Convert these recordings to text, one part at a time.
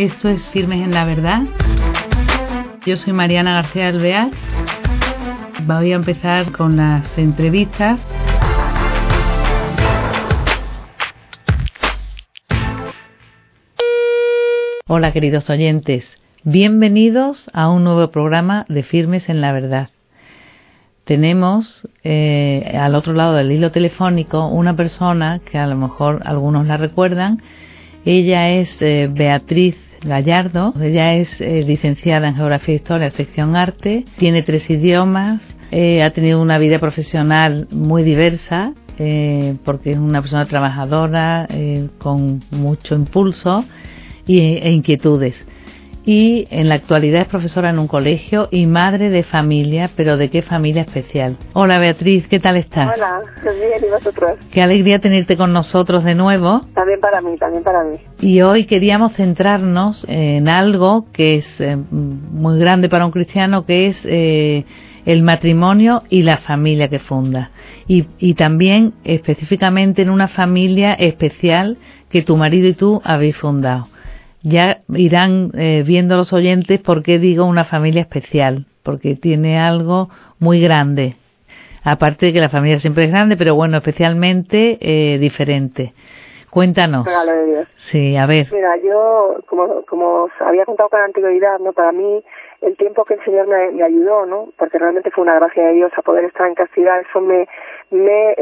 Esto es Firmes en la Verdad. Yo soy Mariana García Alvear. Voy a empezar con las entrevistas. Hola queridos oyentes, bienvenidos a un nuevo programa de Firmes en la Verdad. Tenemos eh, al otro lado del hilo telefónico una persona que a lo mejor algunos la recuerdan. Ella es eh, Beatriz Gallardo. Ella es eh, licenciada en Geografía e Historia, sección Arte. Tiene tres idiomas. ha tenido una vida profesional muy diversa porque es una persona trabajadora con mucho impulso e inquietudes y en la actualidad es profesora en un colegio y madre de familia, pero ¿de qué familia especial? Hola Beatriz, ¿qué tal estás? Hola, bien, ¿y vosotros? Qué alegría tenerte con nosotros de nuevo. También para mí, también para mí. Y hoy queríamos centrarnos en algo que es eh, muy grande para un cristiano, que es eh, el matrimonio y la familia que funda. Y, y también específicamente en una familia especial que tu marido y tú habéis fundado ya irán eh, viendo los oyentes por qué digo una familia especial, porque tiene algo muy grande. Aparte de que la familia siempre es grande, pero bueno, especialmente eh, diferente. Cuéntanos. Sí, a ver. Mira, yo, como, como os había contado con anterioridad, ¿no? Para mí, el tiempo que el Señor me, me ayudó, ¿no? Porque realmente fue una gracia de Dios a poder estar en castidad, eso me, me,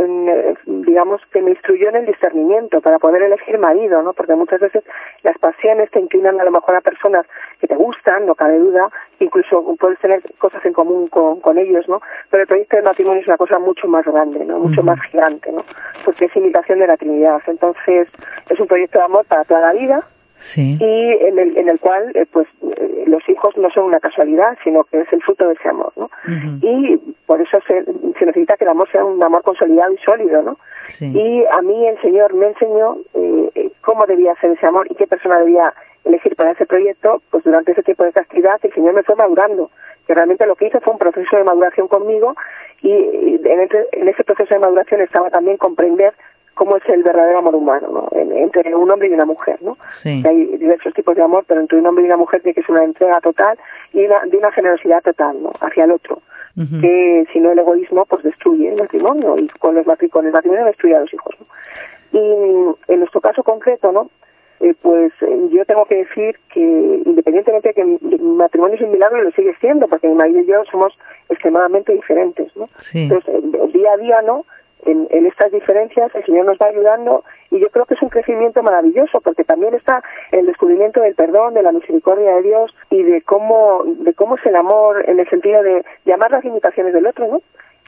digamos, que me instruyó en el discernimiento para poder elegir marido, ¿no? Porque muchas veces las pasiones te inclinan a lo mejor a personas que te gustan, no cabe duda, incluso puedes tener cosas en común con, con ellos, ¿no? Pero el proyecto de matrimonio es una cosa mucho más grande, ¿no? Mucho más gigante, ¿no? Porque es imitación de la Trinidad. Entonces, es un proyecto de amor para toda la vida, y en el, en el cual eh, pues eh, los hijos no son una casualidad sino que es el fruto de ese amor no y por eso se, se, necesita que el amor sea un amor consolidado y sólido no y a mí el señor me enseñó eh, cómo debía ser ese amor y qué persona debía elegir para ese proyecto pues durante ese tiempo de castidad el señor me fue madurando que realmente lo que hizo fue un proceso de maduración conmigo y en ese proceso de maduración estaba también comprender cómo es el verdadero amor humano, ¿no? entre un hombre y una mujer, ¿no? Hay diversos tipos de amor, pero entre un hombre y una mujer tiene que ser una entrega total y una, de una generosidad total, ¿no? Hacia el otro. Que si no el egoísmo, pues destruye el matrimonio y con, los con el matrimonio destruye a los hijos, ¿no? Y en nuestro caso concreto, ¿no? Eh, pues eh, yo tengo que decir que independientemente de que mi matrimonio es un milagro, lo sigue siendo, porque mi marido y yo somos extremadamente diferentes, ¿no? Entonces, día a día, ¿no? En, estas diferencias el Señor nos va ayudando y yo creo que es un crecimiento maravilloso porque también está el descubrimiento del perdón, de la misericordia de Dios y de cómo, de cómo es el amor en el sentido de, llamar las limitaciones del otro, ¿no?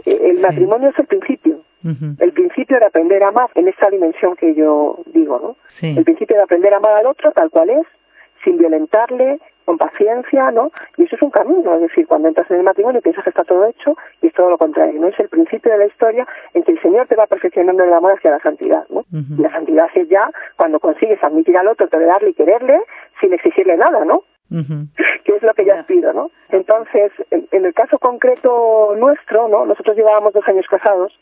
Eh, el matrimonio es el principio, el principio de aprender a amar en esta dimensión que yo digo, ¿no? El principio de aprender a amar al otro tal cual es, sin violentarle, con paciencia, ¿no? Y eso es un camino, es decir, cuando entras en el matrimonio piensas que está todo hecho y es todo lo contrario, ¿no? Es el principio de la historia en que el Señor te va perfeccionando el amor hacia la santidad, ¿no? Y la santidad es ya cuando consigues admitir al otro, tolerarle y quererle sin exigirle nada, ¿no? que es lo que yo pido, ¿no? Entonces, en, el caso concreto nuestro, ¿no? Nosotros llevábamos dos años casados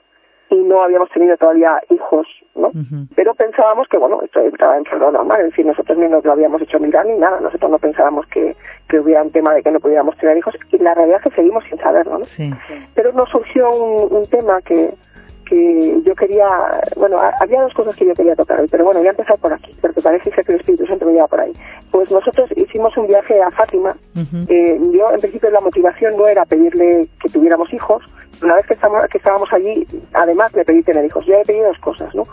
y no habíamos tenido todavía hijos, ¿no? Pero pensábamos que, bueno, esto estaba en lo normal, es decir, nosotros ni nos lo habíamos hecho mirar ni nada, nosotros no pensábamos que, que hubiera un tema de que no pudiéramos tener hijos y la realidad es que seguimos sin saberlo, ¿no? Pero nos surgió un, un tema que, que yo quería, bueno, había dos cosas que yo quería tocar hoy, pero bueno, voy a empezar por aquí, porque parece que el Espíritu Santo me lleva por ahí. Pues nosotros hicimos un viaje a Fátima. eh, yo, en principio, la motivación no era pedirle que tuviéramos hijos. Una vez que estábamos, que estábamos allí, además le pedí tener hijos. Yo he pedido dos cosas, ¿no?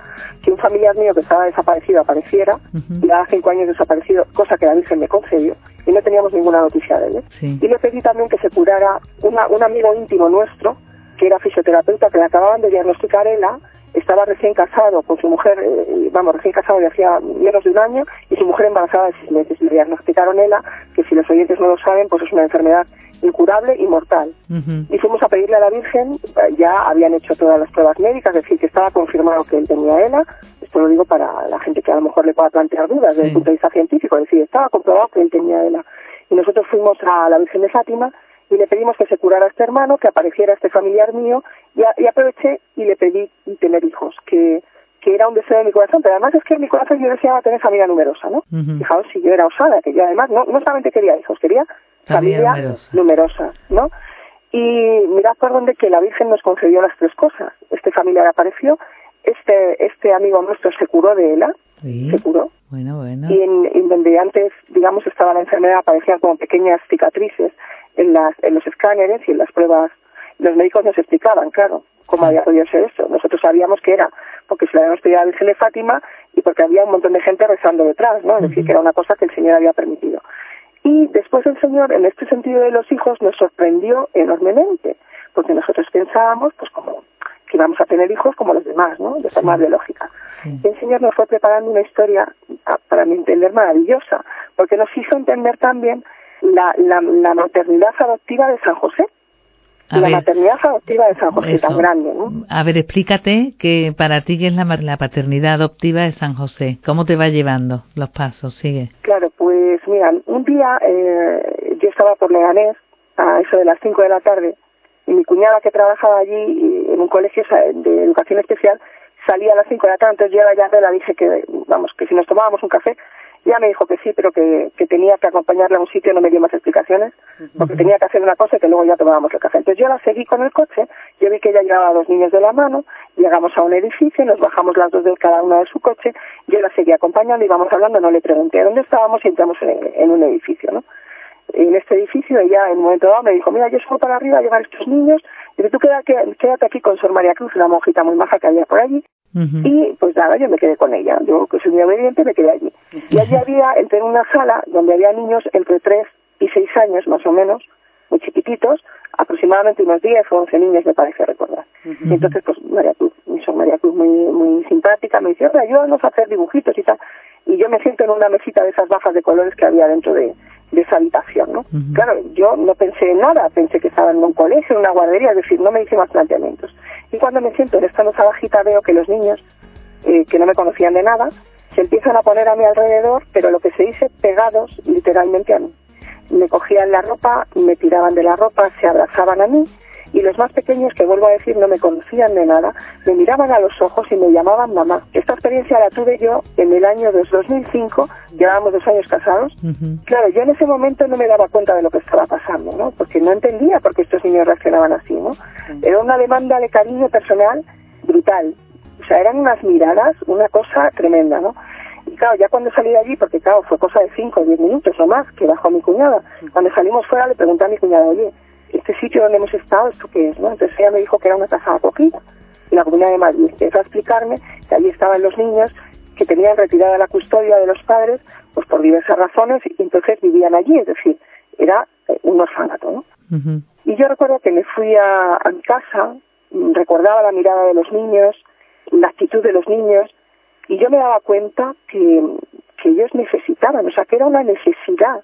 Que un familiar mío que estaba desaparecido apareciera, y hace cinco años desaparecido, cosa que la Virgen me concedió, y no teníamos ninguna noticia de él. ¿eh? Y le pedí también que se curara una, un amigo íntimo nuestro, que era fisioterapeuta, que le acababan de diagnosticar ELA, estaba recién casado con su mujer, eh, vamos, recién casado de hacía menos de un año, y su mujer embarazada de seis meses. Le diagnosticaron ELA, que si los oyentes no lo saben, pues es una enfermedad incurable y mortal. Y fuimos a pedirle a la Virgen, ya habían hecho todas las pruebas médicas, es decir, que estaba confirmado que él tenía ELA, esto lo digo para la gente que a lo mejor le pueda plantear dudas desde el punto de vista científico, es decir, estaba comprobado que él tenía ELA. Y nosotros fuimos a la Virgen de Fátima, y le pedimos que se curara a este hermano, que apareciera este familiar mío, y, aproveché y le pedí tener hijos, que, que era un deseo de mi corazón, pero además es que en mi corazón yo deseaba tener familia numerosa, ¿no? Fijaos si yo era osada, que yo además no, no solamente quería hijos, quería familia, numerosa. ¿no? Y mirad por dónde que la Virgen nos concedió las tres cosas. Este familiar apareció, este, este amigo nuestro se curó de ELA, se curó. Bueno, bueno. Y en, donde antes, digamos, estaba la enfermedad, aparecían como pequeñas cicatrices en, las, en los escáneres y en las pruebas. Los médicos nos explicaban, claro, cómo había podido ser esto. Nosotros sabíamos que era porque se le habíamos pedido a la Virgen de Fátima y porque había un montón de gente rezando detrás, ¿no? Es decir, que era una cosa que el Señor había permitido. Y después el Señor, en este sentido de los hijos, nos sorprendió enormemente, porque nosotros pensábamos, pues como que íbamos a tener hijos como los demás, ¿no? De forma biológica. Y el Señor nos fue preparando una historia, para mi entender, maravillosa, porque nos hizo entender también la, la, la maternidad adoptiva de San José la maternidad adoptiva de San José tan grande, ¿no? A ver, explícate que para ti qué es la, la paternidad adoptiva de San José. ¿Cómo te va llevando los pasos? Sigue. Claro, pues mira, un día eh, yo estaba por Leganés a eso de las 5 de la tarde y mi cuñada que trabajaba allí en un colegio de educación especial salía a las 5 de la tarde, entonces yo a la llave la dije que, vamos, que si nos tomábamos un café ya me dijo que sí, pero que, que tenía que acompañarla a un sitio, no me dio más explicaciones, porque tenía que hacer una cosa y que luego ya tomábamos el café. Entonces yo la seguí con el coche, yo vi que ella llevaba a dos niños de la mano, llegamos a un edificio, nos bajamos las dos de cada una de su coche, yo la seguí acompañando, íbamos hablando, no le pregunté dónde estábamos y entramos en, un edificio, ¿no? En este edificio ella en un momento dado me dijo, mira, yo subo para arriba a llevar estos niños, y tú quédate, quédate aquí con Sor María Cruz, una monjita muy maja que había por allí, y pues nada, yo me quedé con ella. Yo, que soy muy obediente, me quedé allí. Y allí había, entré en una sala donde había niños entre 3 y 6 años, más o menos, muy chiquititos, aproximadamente unos 10 o 11 niños, me parece recordar. Y entonces, pues María Cruz, mi María Cruz muy, muy simpática, me dice, ayúdanos a hacer dibujitos y tal. Y yo me siento en una mesita de esas bajas de colores que había dentro de, de esa habitación, ¿no? Claro, yo no pensé en nada, pensé que estaba en un colegio, en una guardería, es decir, no me hice más planteamientos. Y cuando me siento en esta mesa bajita veo que los niños, eh, que no me conocían de nada, se empiezan a poner a mi alrededor, pero lo que se dice pegados literalmente a mí. Me cogían la ropa, me tiraban de la ropa, se abrazaban a mí y los más pequeños, que vuelvo a decir, no me conocían de nada, me miraban a los ojos y me llamaban mamá. Esta experiencia la tuve yo en el año 2005, llevábamos dos años casados. Claro, yo en ese momento no me daba cuenta de lo que estaba pasando, ¿no? Porque no entendía por qué estos niños reaccionaban así, ¿no? Era una demanda de cariño personal brutal. O sea, eran unas miradas, una cosa tremenda, ¿no? Y claro, ya cuando salí de allí, porque claro, fue cosa de cinco o diez minutos o más que bajó mi cuñada. Cuando salimos fuera le pregunté a mi cuñada, oye, este sitio donde hemos estado, ¿esto qué es? ¿no? Entonces ella me dijo que era una casa de acogida. Y la Comunidad de Madrid empezó a explicarme que allí estaban los niños que tenían retirada la custodia de los padres pues por diversas razones y entonces vivían allí, es decir, era eh, un orfanato, ¿no? Y yo recuerdo que me fui a, a mi casa, mm, recordaba la mirada de los niños, la actitud de los niños, y yo me daba cuenta que, que ellos necesitaban, o sea, que era una necesidad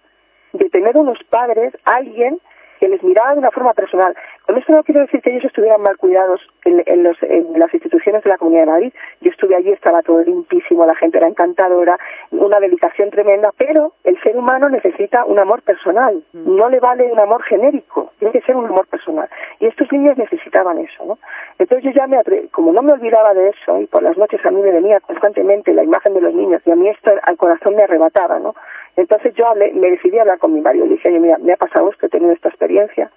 de tener unos padres, alguien que les miraba de una forma personal. Con esto no quiero decir que ellos estuvieran mal cuidados en, en, los, en las instituciones de la Comunidad de Madrid. Yo estuve allí, estaba todo limpísimo, la gente era encantadora, una dedicación tremenda, pero el ser humano necesita un amor personal. Mm. No le vale un amor genérico, tiene que ser un amor personal. Y estos niños necesitaban eso, ¿no? Entonces yo ya me como no me olvidaba de eso, y por las noches a mí me venía constantemente la imagen de los niños, y a mí esto al corazón me arrebataba, ¿no? Entonces yo hablé, me decidí a hablar con mi marido. Le dije, mira, me ha pasado esto, he tenido esta experiencia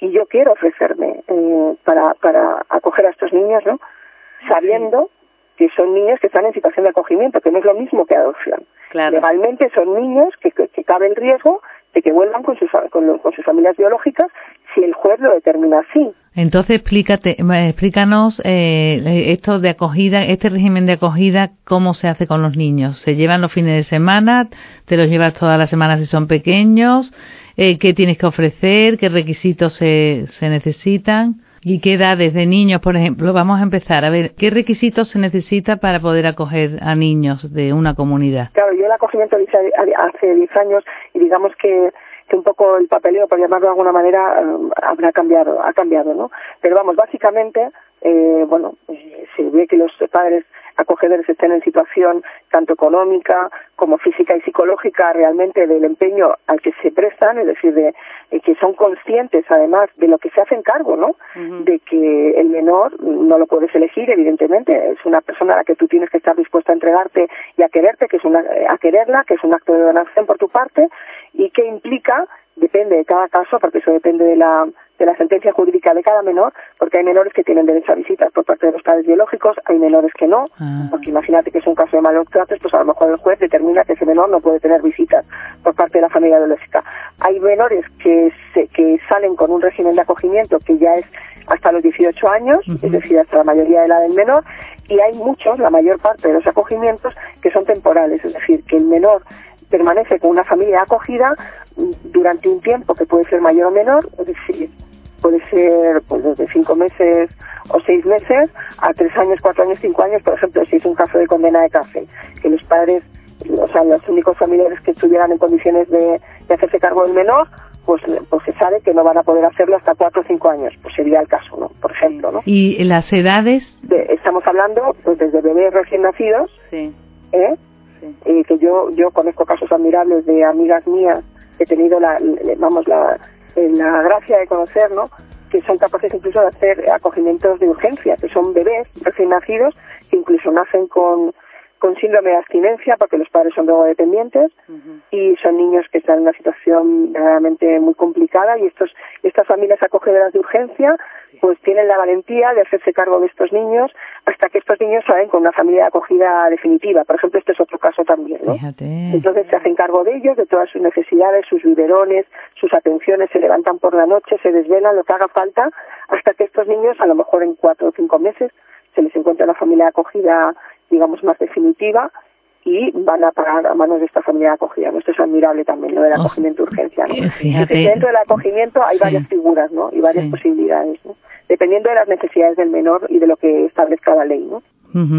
y yo quiero ofrecerme eh, para, para acoger a estos niños, ¿no? Sabiendo que son niños que están en situación de acogimiento, que no es lo mismo que adopción. Legalmente son niños que, que, cabe el riesgo de que vuelvan con sus, con, con sus familias biológicas si el juez lo determina así. Entonces, explícate, explícanos eh, esto de acogida, este régimen de acogida, cómo se hace con los niños. ¿Se llevan los fines de semana? ¿Te los llevas todas las semanas si son pequeños? Eh, ¿Qué tienes que ofrecer? ¿Qué requisitos se, se necesitan? ¿Y qué edades de niños, por ejemplo? Vamos a empezar. A ver, ¿qué requisitos se necesita para poder acoger a niños de una comunidad? Claro, yo el acogimiento hace 10 años y digamos que que un poco el papeleo, por llamarlo de alguna manera, eh, habrá cambiado, ha cambiado, ¿no? Pero vamos, básicamente, eh, bueno, eh, se ve que los padres acogedores estén en situación tanto económica como física y psicológica realmente del empeño al que se prestan, es decir, de, que son conscientes además de lo que se hacen cargo, ¿no? De que el menor no lo puedes elegir, evidentemente, es una persona a la que tú tienes que estar dispuesta a entregarte y a quererte, que es una, a quererla, que es un acto de donación por tu parte y que implica depende de cada caso, porque eso depende de la, de la sentencia jurídica de cada menor, porque hay menores que tienen derecho a visitas por parte de los padres biológicos, hay menores que no, ah. porque imagínate que es un caso de malos tratos, pues a lo mejor el juez determina que ese menor no puede tener visitas por parte de la familia biológica. Hay menores que, se, que salen con un régimen de acogimiento que ya es hasta los 18 años, es decir, hasta la mayoría de la del menor, y hay muchos, la mayor parte de los acogimientos, que son temporales, es decir, que el menor permanece con una familia acogida durante un tiempo que puede ser mayor o menor, es decir, puede ser pues desde cinco meses o seis meses a tres años, cuatro años, cinco años, por ejemplo, si es un caso de condena de cárcel, que los padres, o sea, los únicos familiares que estuvieran en condiciones de, hacerse cargo del menor, pues, pues se sabe que no van a poder hacerlo hasta cuatro o cinco años, pues sería el caso, ¿no? Por ejemplo, ¿no? ¿Y las edades? estamos hablando, pues desde bebés recién nacidos, sí. ¿eh? Eh, que yo yo conozco casos admirables de amigas mías he tenido la vamos la, la gracia de conocer no que son capaces incluso de hacer acogimientos de urgencia que son bebés recién nacidos que incluso nacen con con síndrome de abstinencia porque los padres son drogodependientes y son niños que están en una situación realmente muy complicada y estos estas familias acogedoras de urgencia pues tienen la valentía de hacerse cargo de estos niños hasta que estos niños salen con una familia de acogida definitiva. Por ejemplo, este es otro caso también, ¿no? Entonces se hacen cargo de ellos, de todas sus necesidades, sus biberones, sus atenciones, se levantan por la noche, se desvelan, lo que haga falta, hasta que estos niños, a lo mejor en cuatro o cinco meses, se les encuentra una familia de acogida digamos, más definitiva y van a parar a manos de esta familia de acogida. Esto es admirable también, lo del acogimiento de urgencia. ¿no? dentro del acogimiento hay varias figuras ¿no? y varias posibilidades, ¿no? dependiendo de las necesidades del menor y de lo que establezca la ley. ¿no?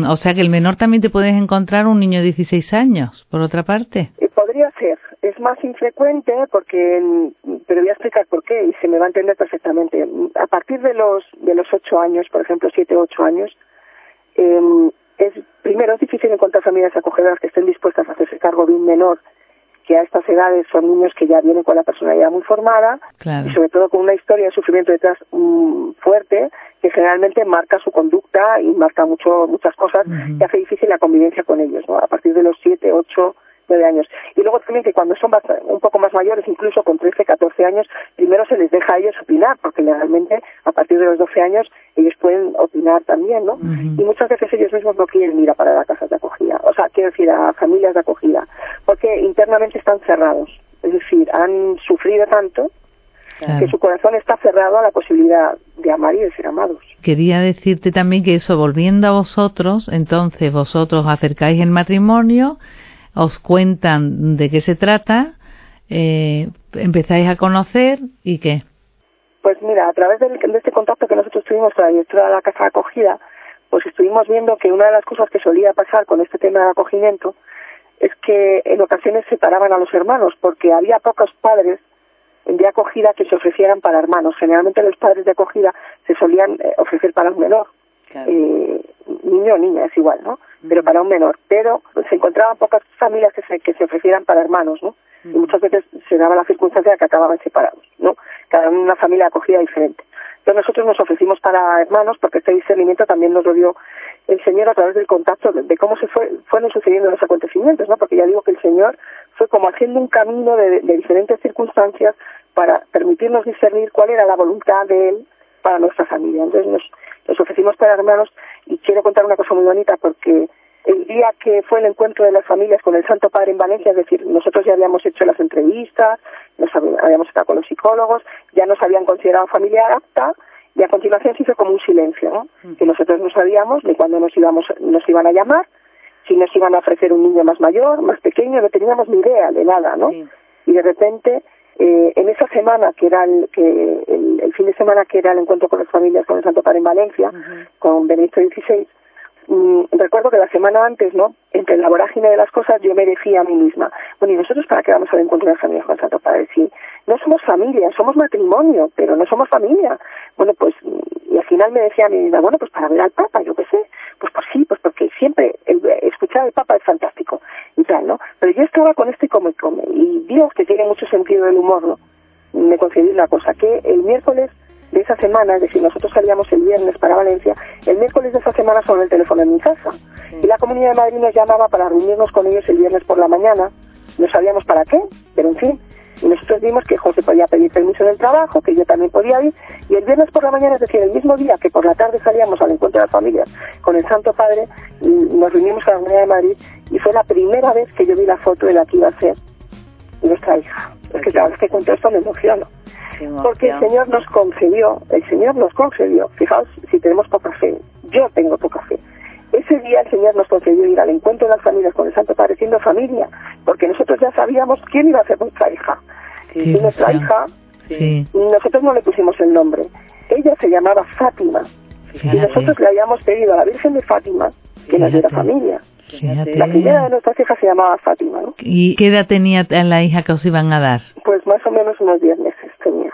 O sea que el menor también te puedes encontrar un niño de 16 años, por otra parte. Eh, podría ser. Es más infrecuente porque, pero voy a explicar por qué y se me va a entender perfectamente. A partir de los de los 8 años, por ejemplo, 7 o 8 años, eh, es primero es difícil encontrar familias acogedoras que estén dispuestas a hacerse cargo de un menor que a estas edades son niños que ya vienen con la personalidad muy formada y sobre todo con una historia de sufrimiento detrás mm, fuerte que generalmente marca su conducta y marca mucho muchas cosas y hace difícil la convivencia con ellos ¿no? a partir de los siete ocho nueve años. Y luego también que cuando son un poco más mayores, incluso con 13, 14 años, primero se les deja a ellos opinar, porque legalmente a partir de los 12 años ellos pueden opinar también, ¿no? Y muchas veces ellos mismos no quieren ir a para las casas de acogida, o sea, quiero decir, a familias de acogida, porque internamente están cerrados, es decir, han sufrido tanto que su corazón está cerrado a la posibilidad de amar y de ser amados. Quería decirte también que eso, volviendo a vosotros, entonces vosotros acercáis el matrimonio, os cuentan de qué se trata, eh, empezáis a conocer y qué. Pues mira, a través de, este contacto que nosotros tuvimos con la directora de la casa de acogida, pues estuvimos viendo que una de las cosas que solía pasar con este tema de acogimiento es que en ocasiones separaban a los hermanos porque había pocos padres de acogida que se ofrecieran para hermanos. Generalmente los padres de acogida se solían eh, ofrecer para un menor. Eh, niño o niña, es igual, ¿no? Pero para un menor. Pero se encontraban pocas familias que se, que se ofrecieran para hermanos, ¿no? Y muchas veces se daba la circunstancia de que acababan separados, ¿no? Cada una familia acogida diferente. Entonces nosotros nos ofrecimos para hermanos porque este discernimiento también nos lo dio el Señor a través del contacto de, cómo se fue, fueron sucediendo los acontecimientos, ¿no? Porque ya digo que el Señor fue como haciendo un camino de, de diferentes circunstancias para permitirnos discernir cuál era la voluntad de Él para nuestra familia. Entonces nos, nos ofrecimos para hermanos y quiero contar una cosa muy bonita porque el día que fue el encuentro de las familias con el Santo Padre en Valencia, es decir, nosotros ya habíamos hecho las entrevistas, nos habíamos estado con los psicólogos, ya nos habían considerado familia apta y a continuación se hizo como un silencio, ¿no? Mm. que nosotros no sabíamos ni cuándo nos íbamos, nos iban a llamar, si nos iban a ofrecer un niño más mayor, más pequeño, no teníamos ni idea de nada, ¿no? Y de repente eh, en esa semana, que era el, que el, fin de semana que era el encuentro con las familias con el Santo Padre en Valencia, con Benedicto XVI, mm, recuerdo que la semana antes, ¿no? Entre la vorágine de las cosas, yo me decía a mí misma, bueno, ¿y nosotros para qué vamos al encuentro de las familias con el Santo Padre? Si no somos familia, somos matrimonio, pero no somos familia. Bueno, pues, y al final me decía a mí misma, bueno, pues para ver al Papa, yo qué sé, pues pues sí, pues porque siempre sea el Papa es fantástico y tal, ¿no? Pero yo estaba con este come come y Dios, que tiene mucho sentido del humor, ¿no? Me concedió una cosa, que el miércoles de esa semana, es decir, nosotros salíamos el viernes para Valencia, el miércoles de esa semana sonó el teléfono en mi casa. Y la Comunidad de Madrid nos llamaba para reunirnos con ellos el viernes por la mañana. No sabíamos para qué, pero en fin. Y nosotros vimos que José podía pedir permiso del trabajo, que yo también podía ir. Y el viernes por la mañana, es decir, el mismo día que por la tarde salíamos al encuentro de las familias con el Santo Padre, nos reunimos a la Comunidad de Madrid y fue la primera vez que yo vi la foto de la que iba a ser nuestra hija. Es que cada vez que cuento esto me emociono. Porque el Señor nos concedió, el Señor nos concedió, fijaos si tenemos poca fe, yo tengo poca fe. Ese día el Señor nos concedió ir al encuentro de las familias con el Santo Padre siendo familia, porque nosotros ya sabíamos quién iba a ser nuestra hija. y nuestra hija, nosotros no le pusimos el nombre. Ella se llamaba Fátima. Y nosotros le habíamos pedido a la Virgen de Fátima que nos diera familia. La primera de nuestras hijas se llamaba Fátima. ¿no? ¿Y qué edad tenía la hija que os iban a dar? Pues más o menos unos 10 meses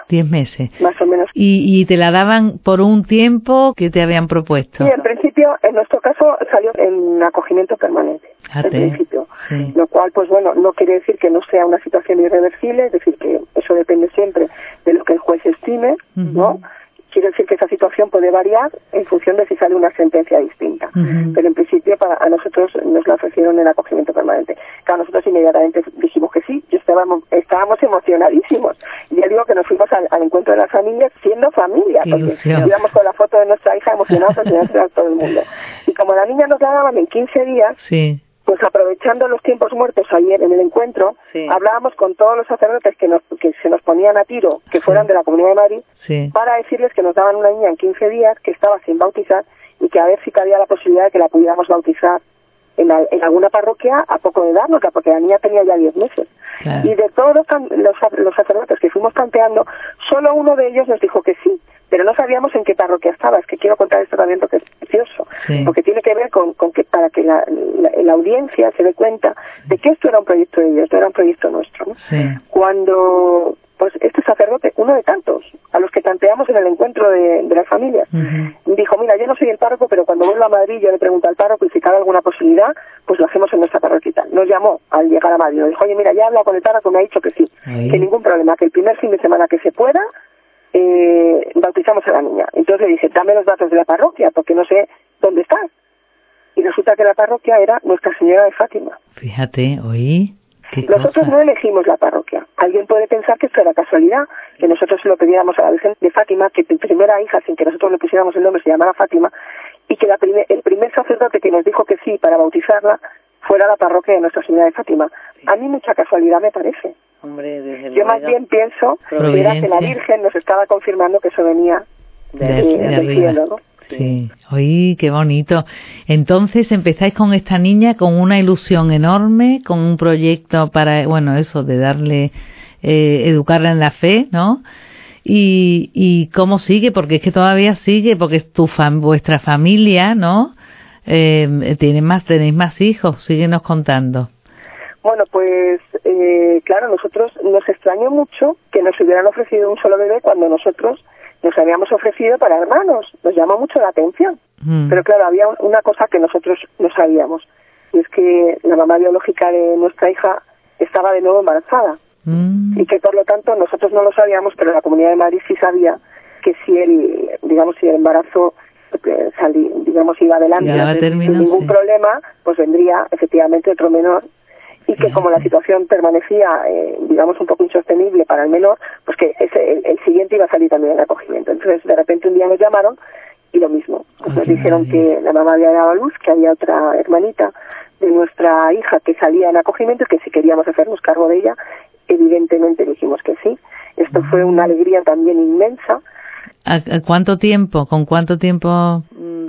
10 meses. Más o menos. ¿Y, ¿Y te la daban por un tiempo que te habían propuesto? Sí, en principio, en nuestro caso salió en acogimiento permanente. En principio. Lo cual, pues bueno, no quiere decir que no sea una situación irreversible, es decir, que eso depende siempre de lo que el juez estime, ¿no? Quiere decir que esa situación puede variar en función de si sale una sentencia distinta. Pero en principio para a nosotros nos la ofrecieron en acogimiento permanente. Claro, nosotros inmediatamente dijimos que sí, yo estábamos, estábamos emocionadísimos. Y ya digo que nos fuimos al, encuentro de las familias siendo familia, porque íbamos con la foto de nuestra hija emocionados a todo el mundo. Y como la niña nos la daban en 15 días, sí pues aprovechando los tiempos muertos ayer en el encuentro, hablábamos con todos los sacerdotes que, nos, que se nos ponían a tiro, que fueran de la Comunidad de Madrid, para decirles que nos daban una niña en 15 días que estaba sin bautizar y que a ver si cabía la posibilidad de que la pudiéramos bautizar en, en alguna parroquia a poco de darnosla, porque la niña tenía ya 10 meses. Y de todos los, los, sacerdotes que fuimos planteando, solo uno de ellos nos dijo que sí, pero no sabíamos en qué parroquia estaba. Es que quiero contar esto también porque es porque tiene que ver con, con que para que la, la, audiencia se dé cuenta de que esto era un proyecto de Dios, no era un proyecto nuestro. Cuando pues este sacerdote, uno de tantos, a los que tanteamos en el encuentro de, las familias, dijo, mira, yo no soy el párroco, pero cuando vuelvo a Madrid yo le pregunto al párroco y si cabe alguna posibilidad, pues lo hacemos en nuestra parroquia. Nos llamó al llegar a Madrid, nos dijo, oye, mira, ya he hablado con el párroco, me ha dicho que sí, que ningún problema, que el primer fin de semana que se pueda, eh, bautizamos a la niña. Entonces le dije, dame los datos de la parroquia, porque no sé dónde está. Y resulta que la parroquia era Nuestra Señora de Fátima. Fíjate, oí. Nosotros no elegimos la parroquia. Alguien puede pensar que esto era casualidad, que nosotros se lo pedíamos a la Virgen de Fátima, que tu primera hija, sin que nosotros le pusiéramos el nombre, se llamara Fátima, y que la el primer sacerdote que nos dijo que sí para bautizarla fuera la parroquia de Nuestra Señora de Fátima. A mí mucha casualidad me parece. Yo más bien pienso que era que la Virgen nos estaba confirmando que eso venía de, del cielo, ¿no? Sí, oí, qué bonito. Entonces empezáis con esta niña con una ilusión enorme, con un proyecto para, bueno, eso, de darle, eh, educarla en la fe, ¿no? Y, y cómo sigue, porque es que todavía sigue, porque es tu fam vuestra familia, ¿no? Eh, tiene más, tenéis más hijos, síguenos contando. Bueno, pues eh, claro, nosotros nos extrañó mucho que nos hubieran ofrecido un solo bebé cuando nosotros nos habíamos ofrecido para hermanos. Nos llamó mucho la atención. Mm. Pero claro, había una cosa que nosotros no sabíamos. Y es que la mamá biológica de nuestra hija estaba de nuevo embarazada. Mm. Y que por lo tanto nosotros no lo sabíamos, pero la Comunidad de Madrid sí sabía que si el, digamos, si el embarazo eh, salí, digamos, iba adelante sin ningún problema, pues vendría efectivamente otro menor y que como la situación permanecía, eh, digamos, un poco insostenible para el menor, pues que ese, el, siguiente iba a salir también en acogimiento. Entonces, de repente un día nos llamaron y lo mismo. Pues nos dijeron que la mamá había dado a luz, que había otra hermanita de nuestra hija que salía en acogimiento y que si queríamos hacernos cargo de ella, evidentemente dijimos que sí. Esto fue una alegría también inmensa. ¿A, cuánto tiempo? ¿Con cuánto tiempo?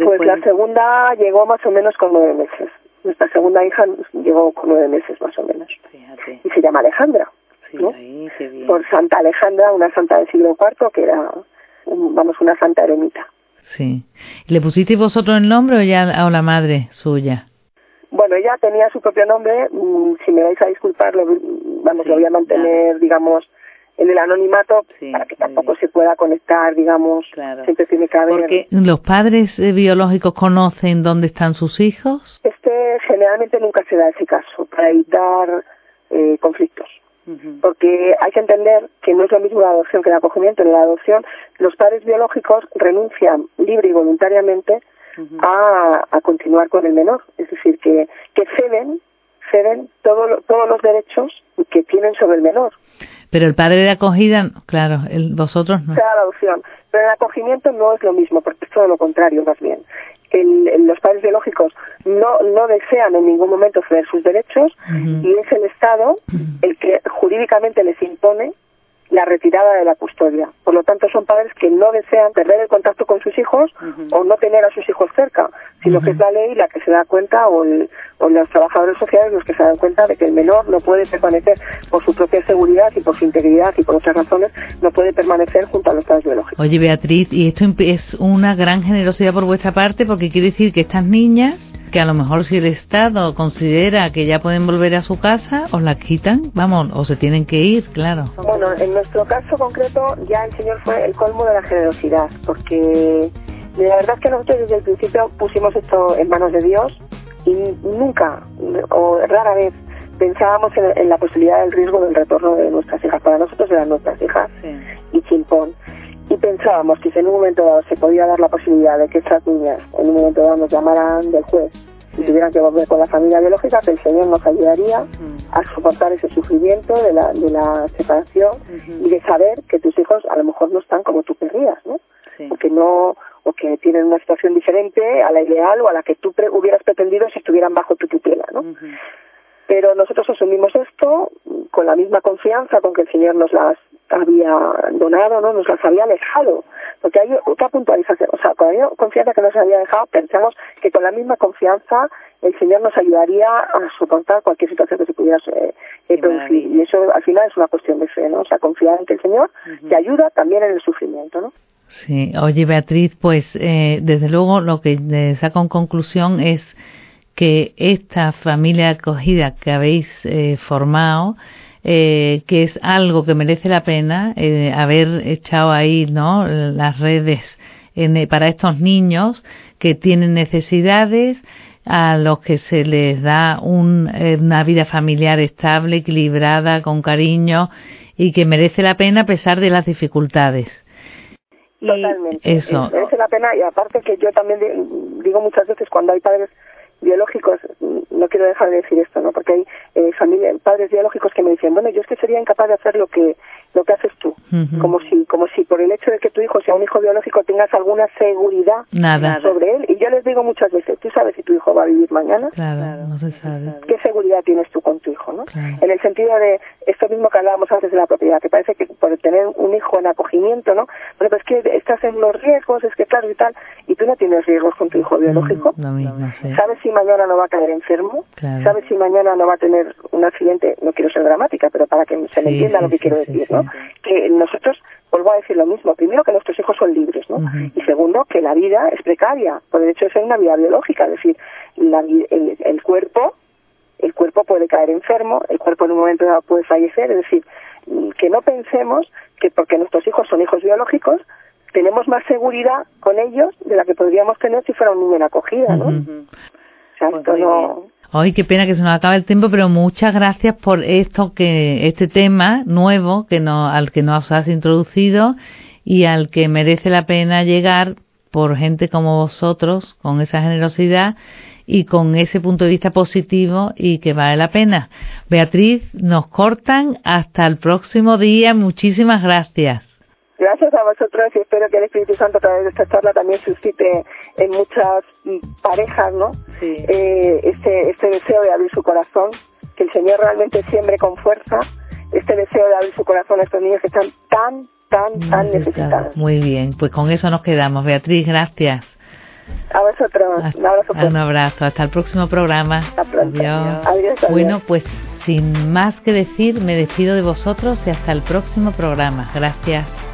Pues la segunda llegó más o menos con nueve meses. Nuestra segunda hija llegó con nueve meses más o menos. Y se llama Alejandra. Por Santa Alejandra, una santa del siglo IV que era, vamos, una santa eremita. Sí. ¿Le pusisteis vosotros el nombre o ya o la madre suya? Bueno, ella tenía su propio nombre. Mm, si me vais a disculpar, lo, vamos, lo voy a mantener, digamos, en el anonimato para que tampoco se pueda conectar, digamos, siempre tiene que haber... Porque los padres eh, biológicos conocen dónde están sus hijos. Este generalmente nunca se da ese caso para evitar eh, conflictos. Porque hay que entender que no es lo mismo la adopción que el acogimiento. En la adopción, los padres biológicos renuncian libre y voluntariamente a, a, continuar con el menor. Es decir, que, que ceden, ceden todo, todos los derechos que tienen sobre el menor. Pero el padre de acogida, claro, el, vosotros no. La adopción. Pero el acogimiento no es lo mismo, porque es todo lo contrario, más bien el, los padres biológicos no, no desean en ningún momento ceder sus derechos y es el Estado el que jurídicamente les impone la retirada de la custodia. Por lo tanto, son padres que no desean perder el contacto con sus hijos o no tener a sus hijos cerca, sino que es la ley la que se da cuenta o, o los trabajadores sociales los que se dan cuenta de que el menor no puede permanecer por su propia seguridad y por su integridad y por otras razones, no puede permanecer junto a los padres biológicos. Oye, Beatriz, y esto es una gran generosidad por vuestra parte porque quiere decir que estas niñas que a lo mejor si el Estado considera que ya pueden volver a su casa, os la quitan, vamos, o se tienen que ir, claro. Bueno, en nuestro caso concreto ya el Señor fue el colmo de la generosidad, porque la verdad es que nosotros desde el principio pusimos esto en manos de Dios y nunca o rara vez pensábamos en, la posibilidad del riesgo del retorno de nuestras hijas. Para nosotros eran nuestras hijas y chimpón y pensábamos que si en un momento dado se podía dar la posibilidad de que estas niñas en un momento dado nos llamaran del juez y tuvieran que volver con la familia biológica, que el Señor nos ayudaría a soportar ese sufrimiento de la, de la separación y de saber que tus hijos a lo mejor no están como tú querrías, ¿no? O que no, o que tienen una situación diferente a la ideal o a la que tú hubieras pretendido si estuvieran bajo tu tutela, ¿no? Pero nosotros asumimos esto con la misma confianza con que el Señor nos las había donado, ¿no? Nos las había alejado. Porque hay otra puntualización, o sea, con la confianza que nos había dejado, pensamos que con la misma confianza el Señor nos ayudaría a soportar cualquier situación que se pudiera eh, eh, producir. Y eso al final es una cuestión de fe, ¿no? O sea, confiar en que el Señor te ayuda también en el sufrimiento, ¿no? Sí, oye Beatriz, pues eh, desde luego lo que saco en conclusión es que esta familia acogida que habéis eh, formado, eh, que es algo que merece la pena eh, haber echado ahí no las redes en, para estos niños que tienen necesidades a los que se les da un, una vida familiar estable, equilibrada, con cariño y que merece la pena a pesar de las dificultades. Totalmente. Eso. Merece la pena y aparte que yo también digo muchas veces cuando hay padres biológicos, no quiero dejar de decir esto, ¿no? Porque hay eh, padres biológicos que me dicen, bueno, yo es que sería incapaz de hacer lo que lo que haces tú, como si como si por el hecho de que tu hijo sea un hijo biológico tengas alguna seguridad sobre él. Y yo les digo muchas veces, tú sabes si tu hijo va a vivir mañana. Claro, no se sabe. ¿Qué seguridad tienes tú con tu hijo, no? En el sentido de esto mismo que hablábamos antes de la propiedad, que parece que por tener un hijo en acogimiento, ¿no? Bueno, pues que estás en los riesgos, es que claro y tal, y tú no tienes riesgos con tu hijo biológico. ¿Sabes si mañana no va a caer enfermo? ¿Sabes si mañana no va a tener un accidente? No quiero ser dramática, pero para que se me entienda lo que quiero decir, ¿no? Que nosotros, vuelvo a decir lo mismo, primero que nuestros hijos son libres, ¿no? Y segundo, que la vida es precaria, por el hecho de ser una vida biológica, es decir, el, el cuerpo el cuerpo puede caer enfermo, el cuerpo en un momento dado puede fallecer, es decir, que no pensemos que porque nuestros hijos son hijos biológicos, tenemos más seguridad con ellos de la que podríamos tener si fuera un niño en acogida, ¿no? Esto no... Ay, qué pena que se nos acabe el tiempo, pero muchas gracias por esto que este tema nuevo que no, al que nos has introducido y al que merece la pena llegar por gente como vosotros con esa generosidad y con ese punto de vista positivo y que vale la pena. Beatriz, nos cortan hasta el próximo día. Muchísimas gracias. Gracias a vosotros y espero que el Espíritu Santo a través de esta charla también suscite en muchas parejas, ¿no? Eh, este, este deseo de abrir su corazón, que el Señor realmente siembre con fuerza este deseo de abrir su corazón a estos niños que están tan, tan, tan necesitados. Muy bien, pues con eso nos quedamos. Beatriz, gracias. A vosotros. un abrazo. Un abrazo. Hasta el próximo programa. Hasta pronto. Adiós. Bueno, pues sin más que decir, me despido de vosotros y hasta el próximo programa. Gracias.